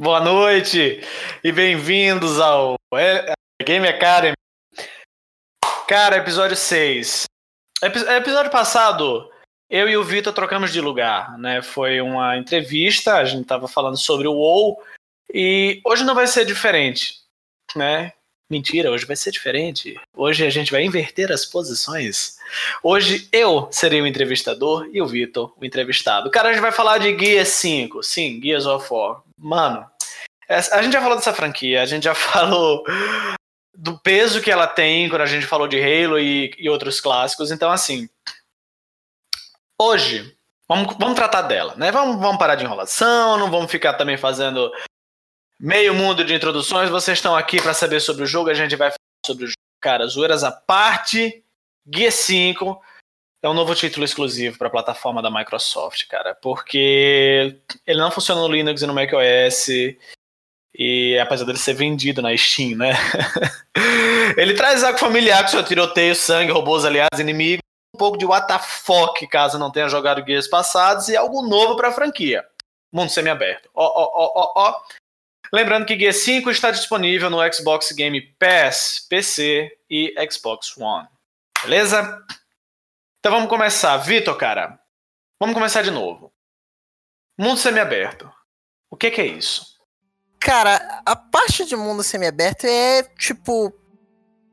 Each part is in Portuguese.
Boa noite e bem-vindos ao Game Academy. Cara, episódio 6. Episódio passado, eu e o Vitor trocamos de lugar, né? Foi uma entrevista, a gente tava falando sobre o WoW e hoje não vai ser diferente, né? Mentira, hoje vai ser diferente. Hoje a gente vai inverter as posições. Hoje eu serei o entrevistador e o Vitor o entrevistado. Cara, a gente vai falar de Guia 5. Sim, Gears of War. Mano, a gente já falou dessa franquia, a gente já falou do peso que ela tem quando a gente falou de Halo e, e outros clássicos. Então, assim, hoje, vamos, vamos tratar dela, né? Vamos, vamos parar de enrolação, não vamos ficar também fazendo meio mundo de introduções. Vocês estão aqui para saber sobre o jogo, a gente vai falar sobre o jogo. Cara, zoeiras à parte, Guia 5 é um novo título exclusivo para a plataforma da Microsoft, cara, porque ele não funciona no Linux e no macOS. E apesar dele ser vendido na Steam, né? ele traz algo familiar com seu tiroteio, sangue, robôs aliados, inimigos, um pouco de WTF, caso não tenha jogado guias passados, e algo novo para a franquia. Mundo semi-aberto. Ó, ó, ó, ó, ó. Lembrando que Guia 5 está disponível no Xbox Game Pass, PC e Xbox One. Beleza? Então vamos começar. Vitor, cara, vamos começar de novo. Mundo semi-aberto. O que, que é isso? Cara, a parte de mundo semi-aberto é tipo.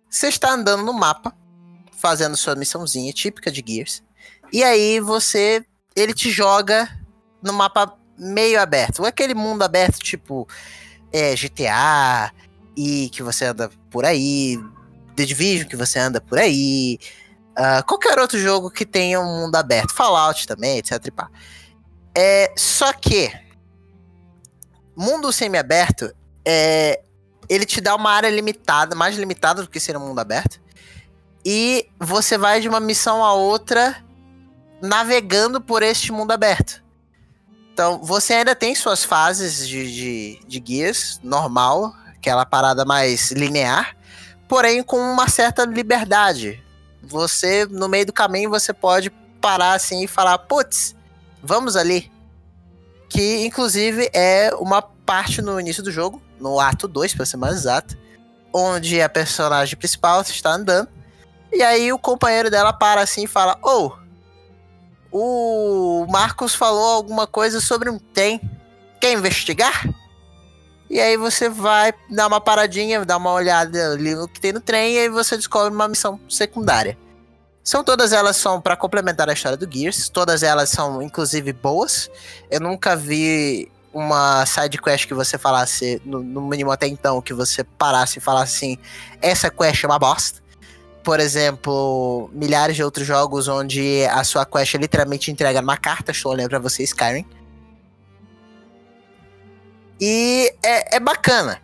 Você está andando no mapa, fazendo sua missãozinha típica de Gears. E aí você. Ele te joga no mapa meio aberto. Ou aquele mundo aberto, tipo é, GTA, e que você anda por aí, The Division que você anda por aí, uh, qualquer outro jogo que tenha um mundo aberto, Fallout também, etc. É, só que mundo semi-aberto é, ele te dá uma área limitada, mais limitada do que ser um mundo aberto, e você vai de uma missão a outra navegando por este mundo aberto. Então, você ainda tem suas fases de, de, de guias, normal, aquela parada mais linear, porém com uma certa liberdade. Você, no meio do caminho, você pode parar assim e falar, putz, vamos ali. Que, inclusive, é uma parte no início do jogo, no ato 2, para ser mais exato, onde a personagem principal está andando, e aí o companheiro dela para assim e fala, oh, o Marcos falou alguma coisa sobre um tem. Quer investigar? E aí você vai dar uma paradinha, dar uma olhada ali no que tem no trem e aí você descobre uma missão secundária. São todas elas são para complementar a história do Gears, todas elas são inclusive boas. Eu nunca vi uma side quest que você falasse, no, no mínimo até então, que você parasse e falasse assim: essa quest é uma bosta por exemplo, milhares de outros jogos onde a sua quest literalmente entrega numa carta, estou olhando pra você, Skyrim. E é, é bacana.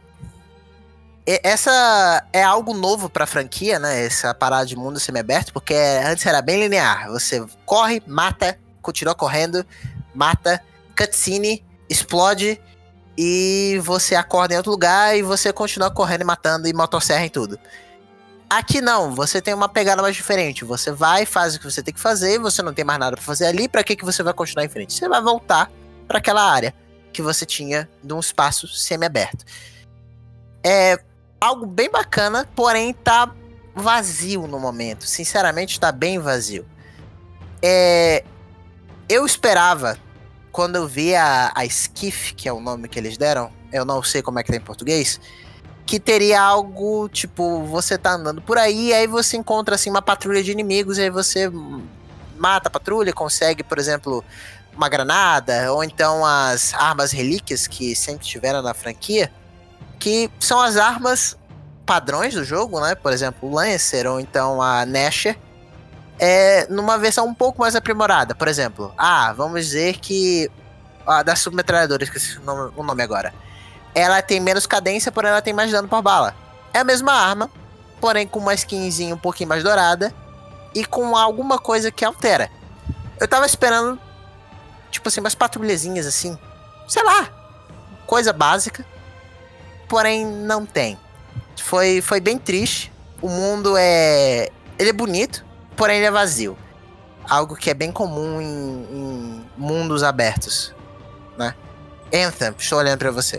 E essa é algo novo pra franquia, né? Essa parada de mundo semi-aberto, porque antes era bem linear. Você corre, mata, continua correndo, mata, cutscene, explode e você acorda em outro lugar e você continua correndo e matando e motosserra e tudo. Aqui não, você tem uma pegada mais diferente. Você vai, faz o que você tem que fazer, você não tem mais nada para fazer ali, para que, que você vai continuar em frente? Você vai voltar para aquela área que você tinha de um espaço semi-aberto. É algo bem bacana, porém tá vazio no momento. Sinceramente, tá bem vazio. É, eu esperava, quando eu vi a, a Skiff, que é o nome que eles deram, eu não sei como é que tá em português que teria algo tipo, você tá andando por aí, aí você encontra assim uma patrulha de inimigos, e aí você mata a patrulha, consegue, por exemplo, uma granada, ou então as armas relíquias que sempre tiveram na franquia, que são as armas padrões do jogo, né? Por exemplo, o Lancer ou então a Nasher, é numa versão um pouco mais aprimorada. Por exemplo, ah, vamos dizer que a das submetralhadoras, que é o nome agora ela tem menos cadência, porém ela tem mais dano por bala. É a mesma arma, porém com uma skinzinha um pouquinho mais dourada e com alguma coisa que altera. Eu tava esperando, tipo assim, umas patrulhazinhas assim, sei lá, coisa básica, porém não tem. Foi, foi bem triste. O mundo é. Ele é bonito, porém ele é vazio. Algo que é bem comum em, em mundos abertos, né? Anthem, estou olhando pra você.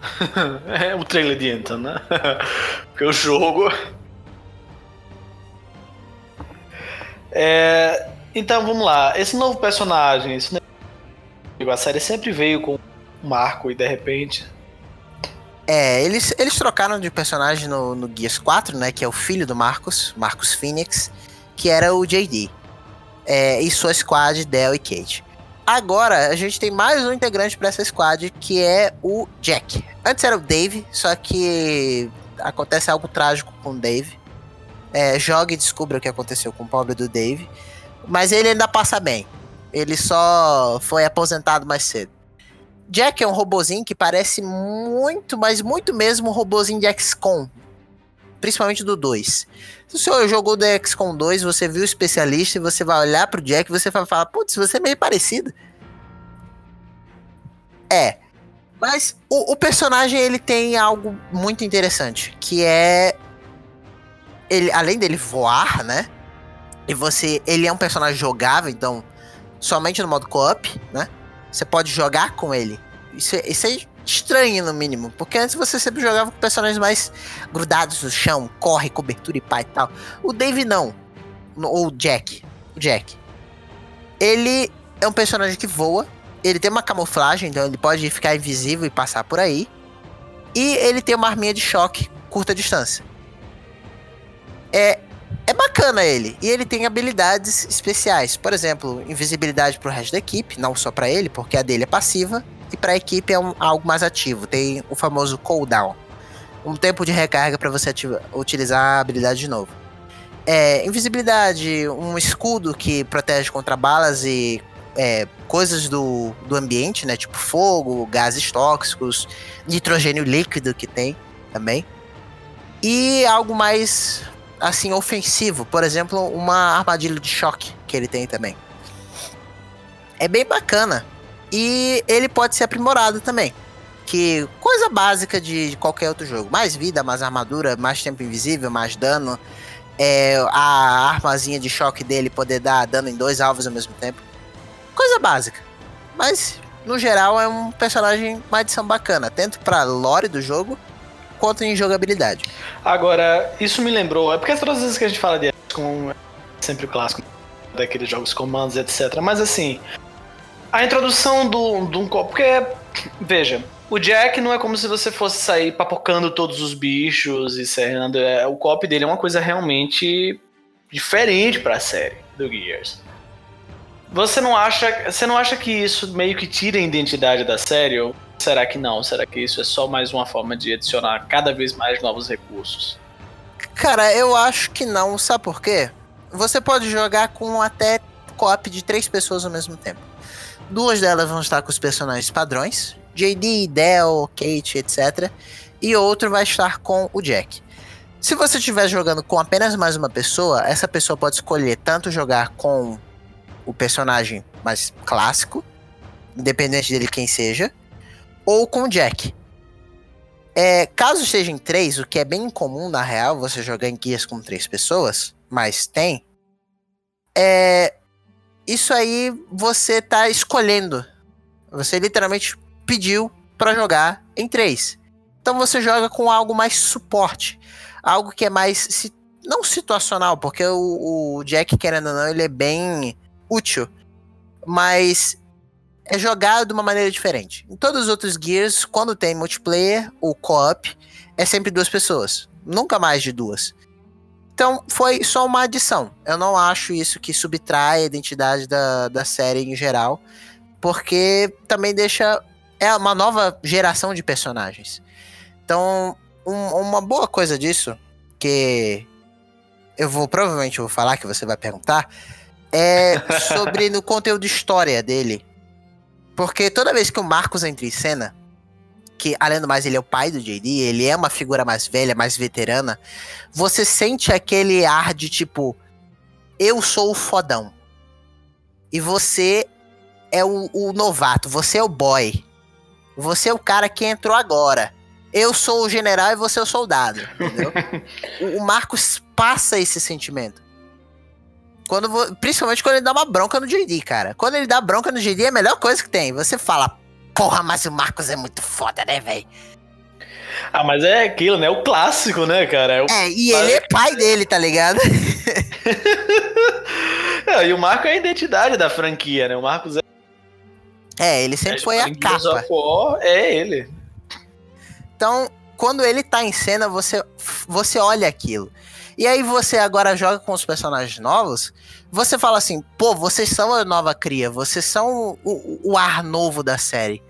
é o trailer de Anthem, né? Porque o jogo. É, então vamos lá. Esse novo personagem, esse a série sempre veio com Marco e de repente. É, eles, eles trocaram de personagem no, no Gears 4, né? Que é o filho do Marcos, Marcos Phoenix, que era o JD. É, e sua squad, Del e Kate. Agora a gente tem mais um integrante para essa squad que é o Jack. Antes era o Dave, só que acontece algo trágico com o Dave. É, joga e descubra o que aconteceu com o pobre do Dave. Mas ele ainda passa bem. Ele só foi aposentado mais cedo. Jack é um robozinho que parece muito, mas muito mesmo um robozinho de XCOM. Principalmente do 2. Se o senhor jogou do XCOM 2, você viu o especialista e você vai olhar pro Jack e você vai falar, putz, você é meio parecido. É. Mas o, o, personagem ele tem algo muito interessante, que é ele além dele voar, né? E você, ele é um personagem jogável, então somente no modo co-op, né? Você pode jogar com ele. Isso, é, isso é estranho, no mínimo. Porque antes você sempre jogava com personagens mais grudados no chão, corre, cobertura e pá e tal. O Dave não. Ou o Jack. O Jack. Ele é um personagem que voa. Ele tem uma camuflagem, então ele pode ficar invisível e passar por aí. E ele tem uma arminha de choque curta distância. É, é bacana ele. E ele tem habilidades especiais. Por exemplo, invisibilidade pro resto da equipe, não só para ele, porque a dele é passiva e para a equipe é um, algo mais ativo. Tem o famoso cooldown, um tempo de recarga para você ativa, utilizar a habilidade de novo. É, invisibilidade, um escudo que protege contra balas e é, coisas do, do ambiente, né? Tipo fogo, gases tóxicos, nitrogênio líquido que tem também. E algo mais assim ofensivo, por exemplo, uma armadilha de choque que ele tem também. É bem bacana. E ele pode ser aprimorado também. Que coisa básica de, qualquer outro jogo. Mais vida, mais armadura, mais tempo invisível, mais dano. É, a armazinha de choque dele poder dar dano em dois alvos ao mesmo tempo. Coisa básica. Mas, no geral, é um personagem, uma adição bacana. Tanto pra lore do jogo, quanto em jogabilidade. Agora, isso me lembrou... É porque todas as vezes que a gente fala de como é sempre o clássico daqueles jogos comandos, etc. Mas assim, a introdução do, do um copo. Porque, veja, o Jack não é como se você fosse sair papocando todos os bichos e serrando. É, o cop dele é uma coisa realmente diferente para a série do Gears. Você não acha, você não acha que isso meio que tira a identidade da série ou será que não? Será que isso é só mais uma forma de adicionar cada vez mais novos recursos? Cara, eu acho que não, sabe por quê? Você pode jogar com até co-op de três pessoas ao mesmo tempo. Duas delas vão estar com os personagens padrões, JD, Del, Kate, etc. E outro vai estar com o Jack. Se você estiver jogando com apenas mais uma pessoa, essa pessoa pode escolher tanto jogar com o personagem mais clássico, independente dele quem seja, ou com o Jack. É, caso esteja em três, o que é bem incomum na real, você jogar em guias com três pessoas, mas tem, é, isso aí você tá escolhendo. Você literalmente pediu para jogar em três. Então você joga com algo mais suporte. Algo que é mais. Não situacional, porque o, o Jack, querendo ou não, ele é bem útil. Mas é jogado de uma maneira diferente. Em todos os outros Gears, quando tem multiplayer, o co-op, é sempre duas pessoas. Nunca mais de duas. Então, foi só uma adição. Eu não acho isso que subtrai a identidade da, da série em geral, porque também deixa. É uma nova geração de personagens. Então, um, uma boa coisa disso, que eu vou provavelmente vou falar, que você vai perguntar, é sobre no conteúdo de história dele. Porque toda vez que o Marcos entra em cena, que além do mais ele é o pai do JD, ele é uma figura mais velha, mais veterana, você sente aquele ar de tipo, eu sou o fodão. E você é o, o novato, você é o boy. Você é o cara que entrou agora. Eu sou o general e você é o soldado, entendeu? o, o Marcos passa esse sentimento. Quando, principalmente quando ele dá uma bronca no JD, cara. Quando ele dá bronca no JD é a melhor coisa que tem. Você fala, Porra, mas o Marcos é muito foda, né, velho? Ah, mas é aquilo, né? O clássico, né, cara? É, o... é e ele é pai dele, tá ligado? é, e o Marco é a identidade da franquia, né? O Marcos é. É, ele sempre é, foi a capa. War, é ele. Então, quando ele tá em cena, você, você olha aquilo. E aí você agora joga com os personagens novos, você fala assim, pô, vocês são a nova cria, vocês são o, o ar novo da série.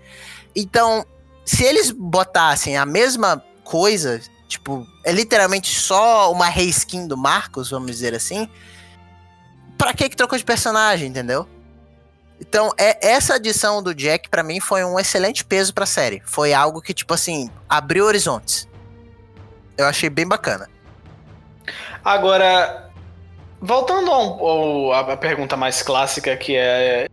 Então, se eles botassem a mesma coisa, tipo, é literalmente só uma reskin do Marcos, vamos dizer assim, pra que que trocou de personagem, entendeu? Então, é, essa adição do Jack, para mim, foi um excelente peso pra série. Foi algo que, tipo assim, abriu horizontes. Eu achei bem bacana. Agora, voltando à pergunta mais clássica, que é.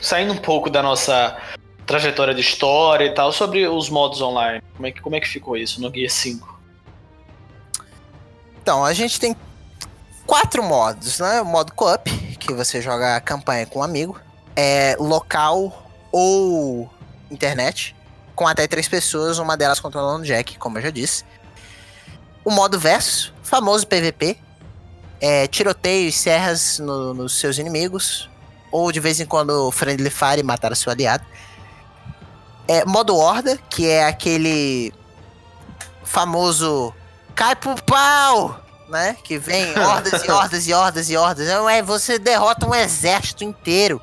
Saindo um pouco da nossa trajetória de história e tal, sobre os modos online. Como é que, como é que ficou isso no Guia 5? Então, a gente tem quatro modos, né? O modo co-op, que você joga a campanha com um amigo. É local ou internet, com até três pessoas, uma delas controlando o Jack, como eu já disse. O modo versus, famoso PVP. É, tiroteio e serras no, nos seus inimigos. Ou de vez em quando friendly fire matar o seu aliado. É, modo horda, que é aquele famoso cai pro pau, né? Que vem hordas e hordas e hordas e hordas. Não é, você derrota um exército inteiro.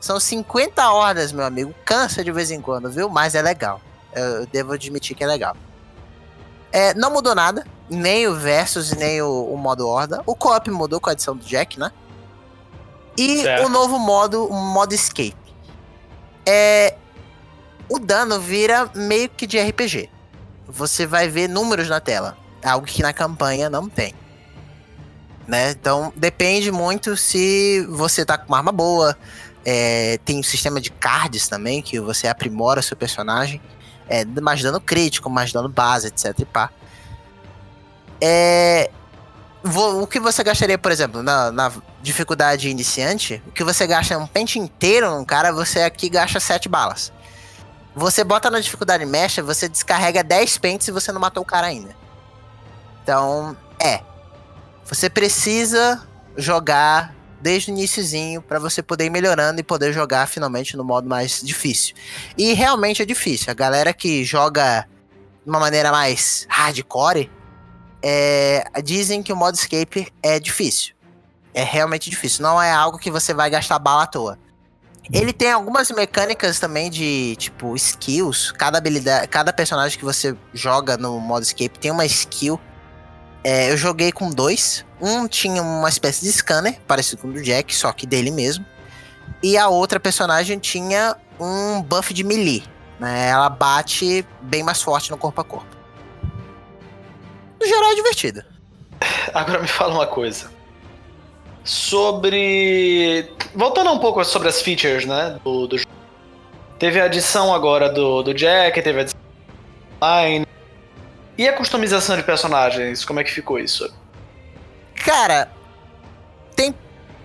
São 50 hordas, meu amigo. Cansa de vez em quando, viu? Mas é legal. Eu devo admitir que é legal. É, não mudou nada, nem o Versus, nem o, o modo Horda. O co-op mudou com a adição do Jack, né? E certo. o novo modo, o modo Escape. É, o dano vira meio que de RPG. Você vai ver números na tela, algo que na campanha não tem. Né? Então depende muito se você tá com uma arma boa. É, tem um sistema de cards também, que você aprimora seu personagem é, mais dano crítico, mais dano base, etc. E pá. É, o que você gastaria, por exemplo, na, na, dificuldade iniciante, o que você gasta um pente inteiro num cara, você aqui gasta 7 balas. Você bota na dificuldade mecha, você descarrega 10 pentes e você não matou o cara ainda. Então, é. Você precisa jogar desde o iníciozinho para você poder ir melhorando e poder jogar finalmente no modo mais difícil. E realmente é difícil. A galera que joga de uma maneira mais hardcore é, dizem que o modo escape é difícil. É realmente difícil. Não é algo que você vai gastar bala à toa. Ele tem algumas mecânicas também de, tipo, skills. Cada habilidade, cada personagem que você joga no modo escape tem uma skill é, eu joguei com dois. Um tinha uma espécie de scanner, parecido com o do Jack, só que dele mesmo. E a outra personagem tinha um buff de melee. Né? Ela bate bem mais forte no corpo a corpo. No geral é divertido. Agora me fala uma coisa. Sobre. Voltando um pouco sobre as features, né? Do, do... Teve a adição agora do, do Jack, teve a adição online. E a customização de personagens, como é que ficou isso? Cara, tem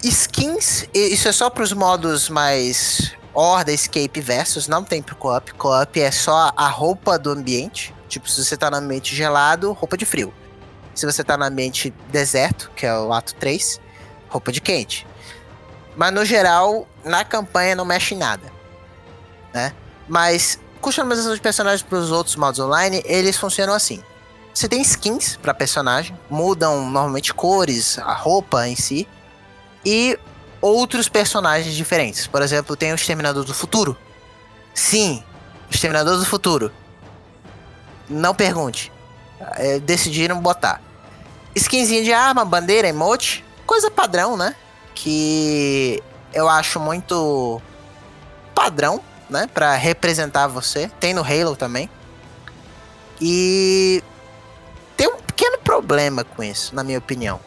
skins, isso é só para os modos mais Horda, Escape Versus, não tem pro co-op. Co-op é só a roupa do ambiente. Tipo, se você tá no ambiente gelado, roupa de frio. Se você tá no ambiente deserto, que é o ato 3, roupa de quente. Mas no geral, na campanha não mexe em nada. Né? Mas customização de personagens para os outros modos online, eles funcionam assim. Você tem skins para personagem, mudam normalmente cores, a roupa em si, e outros personagens diferentes. Por exemplo, tem o Exterminador do Futuro. Sim, Exterminador do Futuro. Não pergunte. É, decidiram botar. Skinzinha de arma, bandeira, emote, coisa padrão, né? Que eu acho muito padrão né? Pra representar você. Tem no Halo também. E tem um pequeno problema com isso, na minha opinião.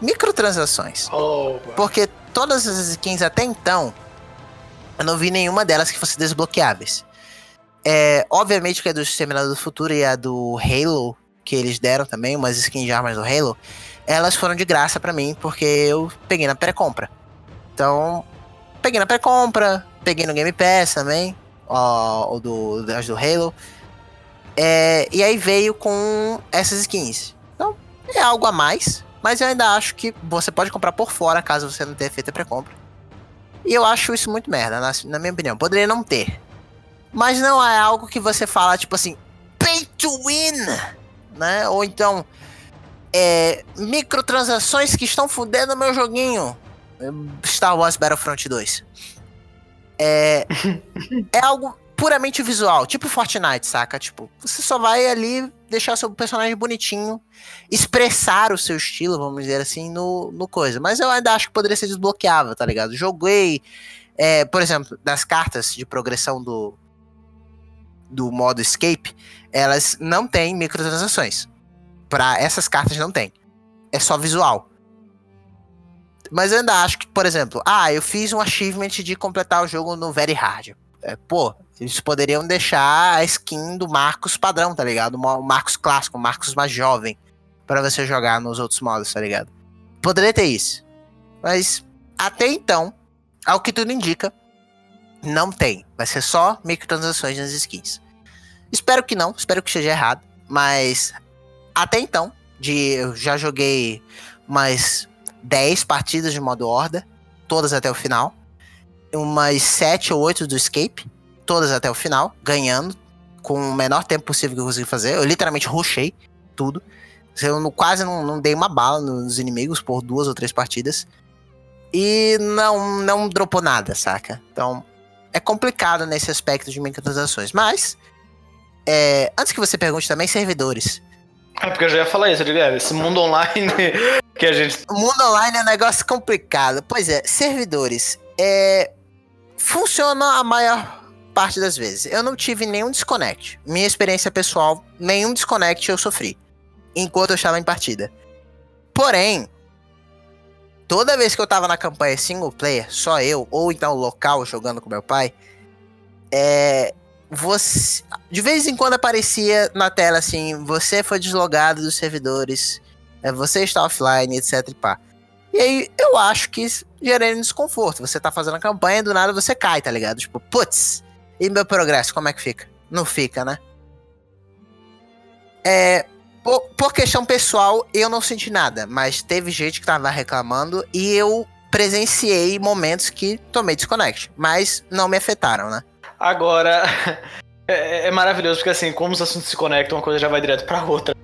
Microtransações. Oh, porque todas as skins até então, eu não vi nenhuma delas que fosse desbloqueáveis. É, obviamente que a do Exterminador do Futuro e a do Halo, que eles deram também, umas skins de armas do Halo, elas foram de graça para mim, porque eu peguei na pré-compra. Então, peguei na pré-compra, peguei no Game Pass também, ó, o do, do Halo. É, e aí veio com essas skins. Então, é algo a mais. Mas eu ainda acho que você pode comprar por fora caso você não tenha feito a pré-compra. E eu acho isso muito merda, na, na, minha opinião. Poderia não ter. Mas não é algo que você fala, tipo assim, pay to win, né? Ou então, é, microtransações que estão fudendo meu joguinho. Star Wars Battlefront 2. É, é algo puramente visual, tipo Fortnite, saca? Tipo, você só vai ali deixar seu personagem bonitinho, expressar o seu estilo, vamos dizer assim, no, no coisa. Mas eu ainda acho que poderia ser desbloqueável, tá ligado? Joguei, é, por exemplo, das cartas de progressão do, do modo Escape, elas não têm microtransações. Para essas cartas não tem. É só visual. Mas eu ainda acho que, por exemplo, ah, eu fiz um achievement de completar o jogo no Very Hard. É, pô, eles poderiam deixar a skin do Marcos padrão, tá ligado? O Marcos clássico, o Marcos mais jovem, para você jogar nos outros modos, tá ligado? Poderia ter isso. Mas até então, ao que tudo indica, não tem. Vai ser só microtransações nas skins. Espero que não, espero que seja errado. Mas até então, de, eu já joguei umas 10 partidas de modo horda, todas até o final. Umas 7 ou 8 do escape todas até o final, ganhando, com o menor tempo possível que eu consegui fazer. Eu literalmente rushei tudo. Eu não, quase não, não dei uma bala nos inimigos por duas ou três partidas. E não, não dropou nada, saca? Então, é complicado nesse aspecto de microtransações. Mas, é, antes que você pergunte também, servidores. É porque eu já ia falar isso, Guilherme. Esse mundo online que a gente. O mundo online é um negócio complicado. Pois é, servidores. É, funciona a maior parte das vezes. Eu não tive nenhum desconnect. Minha experiência pessoal, nenhum desconnect eu sofri. Enquanto eu estava em partida. Porém, toda vez que eu tava na campanha single player, só eu, ou então local jogando com meu pai, é. Você. De vez em quando aparecia na tela assim: você foi deslogado dos servidores, é, você está offline, etc. E, pá. e aí eu acho que gera desconforto. Você tá fazendo a campanha do nada você cai, tá ligado? Tipo, putz, e meu progresso, como é que fica? Não fica, né? É, por, por, questão pessoal, eu não senti nada, mas teve gente que tava reclamando e eu presenciei momentos que tomei desconnect, mas não me afetaram, né? Agora, é, é maravilhoso porque assim, como os assuntos se conectam, uma coisa já vai direto para outra.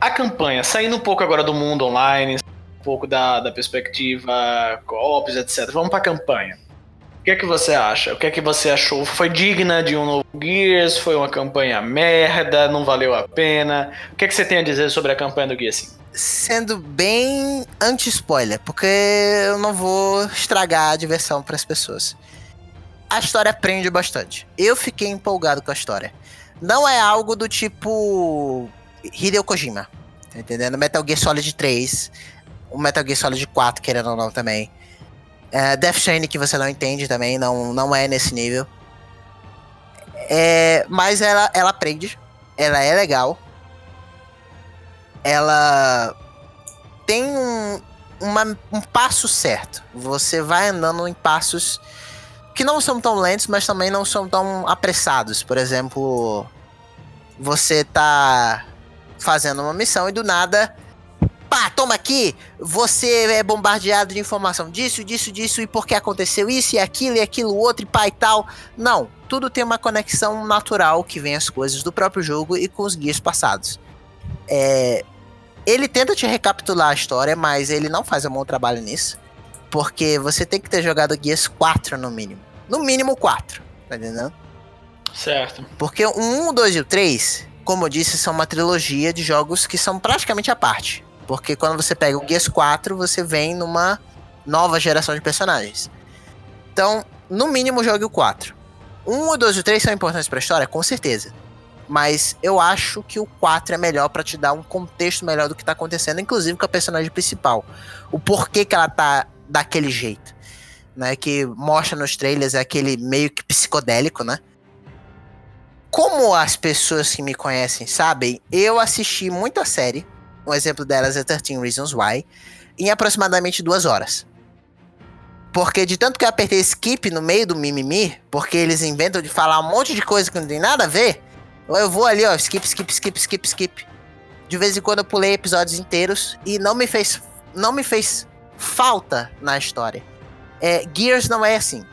A campanha, saindo um pouco agora do mundo online, um pouco da, da perspectiva co-ops, etc. Vamos para a campanha. O que é que você acha? O que é que você achou? Foi digna de um novo Gears? Foi uma campanha merda? Não valeu a pena? O que é que você tem a dizer sobre a campanha do Gears 5? Sendo bem anti-spoiler, porque eu não vou estragar a diversão para as pessoas. A história prende bastante. Eu fiquei empolgado com a história. Não é algo do tipo Hideo Kojima, tá entendendo? Metal Gear Solid 3, o Metal Gear Solid 4, querendo ou não também. É, Death Stranding que você não entende também, não, não é nesse nível. É, mas ela, ela aprende, ela é legal. Ela tem um, uma, um passo certo. Você vai andando em passos que não são tão lentos, mas também não são tão apressados. Por exemplo, você tá fazendo uma missão e do nada pá, toma aqui, você é bombardeado de informação disso, disso, disso, e porque aconteceu isso, e aquilo, e aquilo, outro, e pá e tal. Não, tudo tem uma conexão natural que vem as coisas do próprio jogo e com os guias passados. É, ele tenta te recapitular a história, mas ele não faz um bom trabalho nisso. Porque você tem que ter jogado Guias 4 no mínimo. No mínimo 4, tá entendendo? Certo. Porque o 1, o 2 e o 3, como eu disse, são uma trilogia de jogos que são praticamente à parte. Porque quando você pega o Gears 4, você vem numa nova geração de personagens. Então, no mínimo, jogue o 4. Um, o 2 e o 3 são importantes pra história? Com certeza. Mas eu acho que o 4 é melhor para te dar um contexto melhor do que tá acontecendo, inclusive com a personagem principal. O porquê que ela tá daquele jeito. Né, que mostra nos trailers é aquele meio que psicodélico, né? Como as pessoas que me conhecem sabem, eu assisti muita série um exemplo delas é 13 Reasons Why, em aproximadamente duas horas. Porque de tanto que eu apertei skip no meio do mimimi, porque eles inventam de falar um monte de coisa que não tem nada a ver, Eu vou ali, ó, skip, skip, skip, skip, skip. De vez em quando eu pulei episódios inteiros e não me fez, não me fez falta na história. É, Gears não é assim.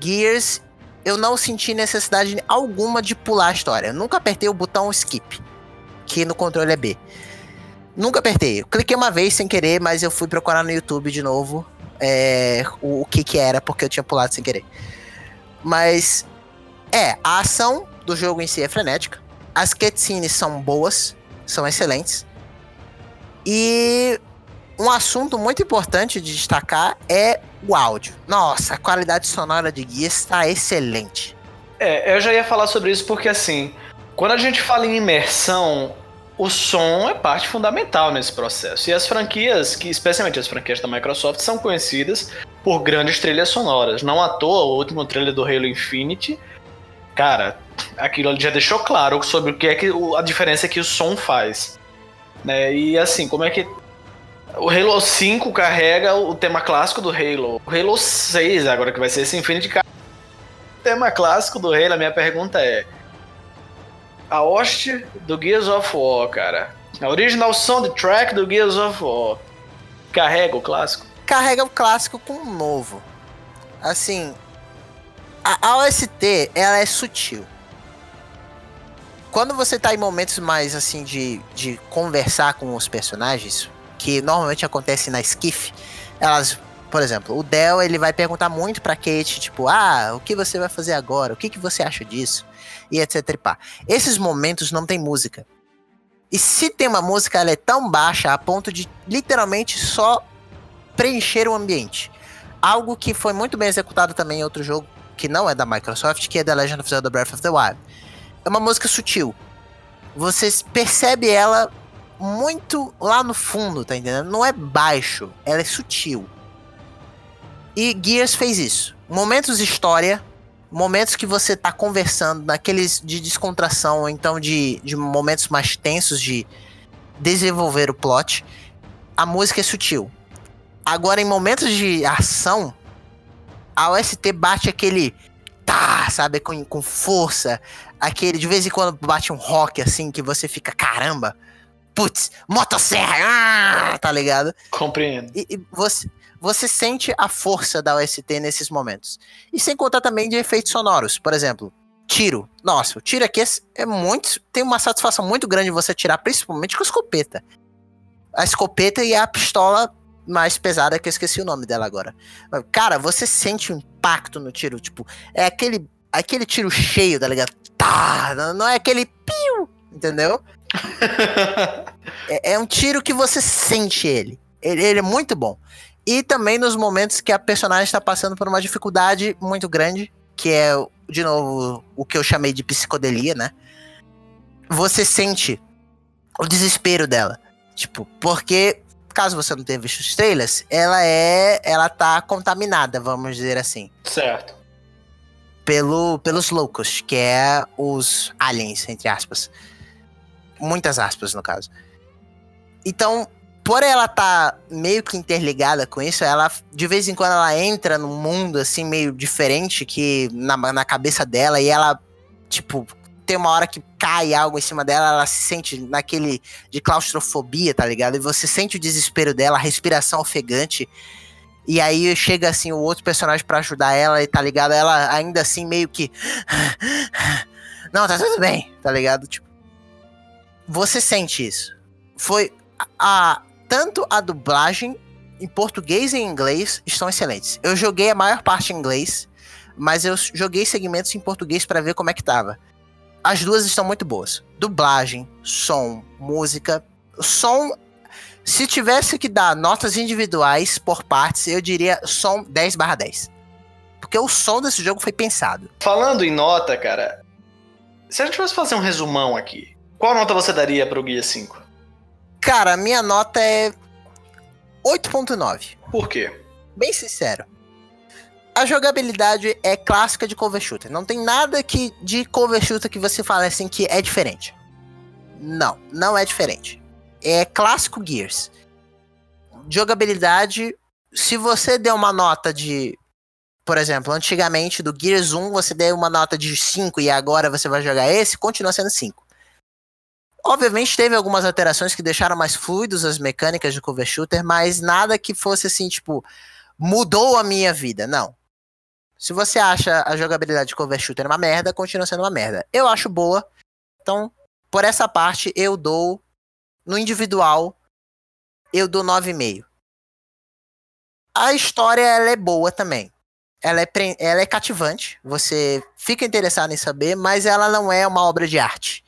Gears, eu não senti necessidade alguma de pular a história. Eu nunca apertei o botão skip, que no controle é B. Nunca apertei. Eu cliquei uma vez sem querer, mas eu fui procurar no YouTube de novo é, o, o que que era, porque eu tinha pulado sem querer. Mas, é, a ação do jogo em si é frenética. As cutscenes são boas, são excelentes. E um assunto muito importante de destacar é o áudio. Nossa, a qualidade sonora de Guia está excelente. É, eu já ia falar sobre isso porque assim, quando a gente fala em imersão, o som é parte fundamental nesse processo. E as franquias, que especialmente as franquias da Microsoft, são conhecidas por grandes trilhas sonoras. Não à toa, o último trailer do Halo Infinity, cara, aquilo já deixou claro sobre o que é que a diferença que o som faz. Né? E assim, como é que o Halo 5 carrega o tema clássico do Halo. O Halo 6, agora que vai ser esse Infinity, o tema clássico do Halo, a minha pergunta é: a host do Gears of War, cara. A original soundtrack do Gears of War. Carrega o clássico? Carrega o clássico com o novo. Assim, a OST, ela é sutil. Quando você tá em momentos mais assim de, de conversar com os personagens, que normalmente acontece na Skiff, elas, por exemplo, o Del ele vai perguntar muito pra Kate, tipo, ah, o que você vai fazer agora? O que, que você acha disso? e etc e pá. Esses momentos não tem música. E se tem uma música, ela é tão baixa a ponto de literalmente só preencher o ambiente. Algo que foi muito bem executado também em outro jogo que não é da Microsoft, que é The Legend of Zelda Breath of the Wild. É uma música sutil. Você percebe ela muito lá no fundo, tá entendendo? Não é baixo, ela é sutil. E Gears fez isso. Momentos de história, momentos que você tá conversando, naqueles de descontração, ou então de, de momentos mais tensos de desenvolver o plot, a música é sutil. Agora, em momentos de ação, a OST bate aquele tá, sabe, com, com força, aquele de vez em quando bate um rock assim que você fica caramba. Putz, motosserra, ah, tá ligado? Compreendo. E, e você, você sente a força da OST nesses momentos. E sem contar também de efeitos sonoros. Por exemplo, tiro. Nossa, o tiro aqui é, é muito. Tem uma satisfação muito grande você tirar, principalmente com a escopeta. A escopeta e a pistola mais pesada, que eu esqueci o nome dela agora. Cara, você sente o um impacto no tiro. Tipo, é aquele, aquele tiro cheio, tá ligado? Tá, não é aquele piu, entendeu? É, é, um tiro que você sente ele. ele. Ele é muito bom. E também nos momentos que a personagem está passando por uma dificuldade muito grande, que é, de novo, o que eu chamei de psicodelia, né? Você sente o desespero dela. Tipo, porque, caso você não tenha visto os trailers, ela é. Ela tá contaminada, vamos dizer assim. Certo. Pelo, pelos loucos, que é os aliens, entre aspas. Muitas aspas, no caso. Então, por ela estar tá meio que interligada com isso, ela de vez em quando ela entra num mundo assim meio diferente que na, na cabeça dela e ela tipo tem uma hora que cai algo em cima dela, ela se sente naquele de claustrofobia, tá ligado? E você sente o desespero dela, a respiração ofegante. E aí chega assim o outro personagem para ajudar ela e tá ligado? Ela ainda assim meio que Não, tá tudo bem, tá ligado? Tipo, você sente isso. Foi a tanto a dublagem em português e em inglês estão excelentes. Eu joguei a maior parte em inglês, mas eu joguei segmentos em português para ver como é que tava. As duas estão muito boas. Dublagem, som, música. Som, se tivesse que dar notas individuais por partes, eu diria som 10/10. Porque o som desse jogo foi pensado. Falando em nota, cara, se a gente fosse fazer um resumão aqui, qual nota você daria para o Guia 5? Cara, minha nota é 8.9. Por quê? Bem sincero. A jogabilidade é clássica de cover shooter. Não tem nada que de cover shooter que você fale assim que é diferente. Não, não é diferente. É clássico Gears. Jogabilidade, se você der uma nota de por exemplo, antigamente do Gears 1 você deu uma nota de 5 e agora você vai jogar esse, continua sendo 5. Obviamente teve algumas alterações que deixaram mais fluidos as mecânicas de cover shooter, mas nada que fosse assim, tipo, mudou a minha vida, não. Se você acha a jogabilidade de cover shooter uma merda, continua sendo uma merda. Eu acho boa, então por essa parte eu dou no individual eu dou 9,5. A história ela é boa também. Ela é, ela é cativante, você fica interessado em saber, mas ela não é uma obra de arte.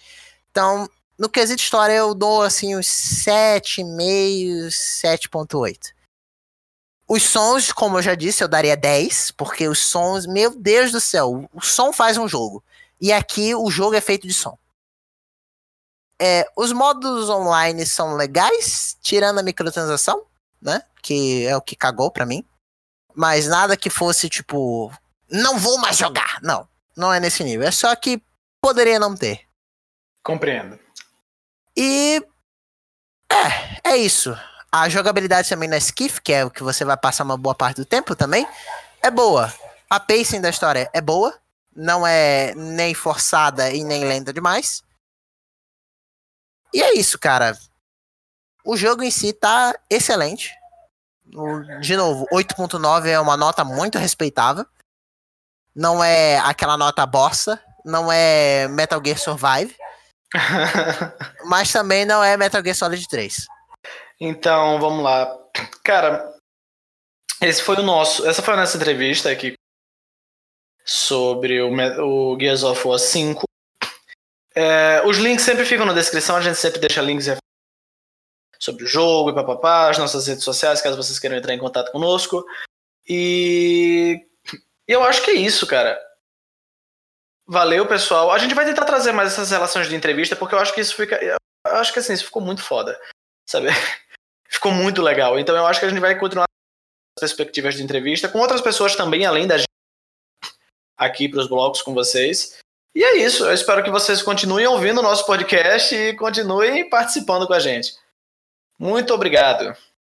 Então, no quesito história, eu dou assim uns 7,5, 7,8. Os sons, como eu já disse, eu daria 10, porque os sons, meu Deus do céu, o som faz um jogo. E aqui o jogo é feito de som. É, os modos online são legais, tirando a microtransação, né? Que é o que cagou pra mim. Mas nada que fosse tipo, não vou mais jogar. Não, não é nesse nível. É só que poderia não ter. Compreendo. E é, é isso. A jogabilidade também na Skiff, que é o que você vai passar uma boa parte do tempo também, é boa. A pacing da história é boa, não é nem forçada e nem lenta demais. E é isso, cara. O jogo em si tá excelente. De novo, 8.9 é uma nota muito respeitável. Não é aquela nota bossa, não é Metal Gear Survive. mas também não é Metal Gear Solid 3. Então, vamos lá. Cara, esse foi o nosso. Essa foi a nossa entrevista aqui sobre o, o Gears of War 5. É, os links sempre ficam na descrição, a gente sempre deixa links sobre o jogo e papapá, as nossas redes sociais, caso vocês queiram entrar em contato conosco. E eu acho que é isso, cara. Valeu, pessoal. A gente vai tentar trazer mais essas relações de entrevista, porque eu acho que isso fica. Eu acho que assim, isso ficou muito foda. Sabe? ficou muito legal. Então eu acho que a gente vai continuar as perspectivas de entrevista com outras pessoas também, além da gente, aqui para os blocos com vocês. E é isso. Eu espero que vocês continuem ouvindo o nosso podcast e continuem participando com a gente. Muito obrigado.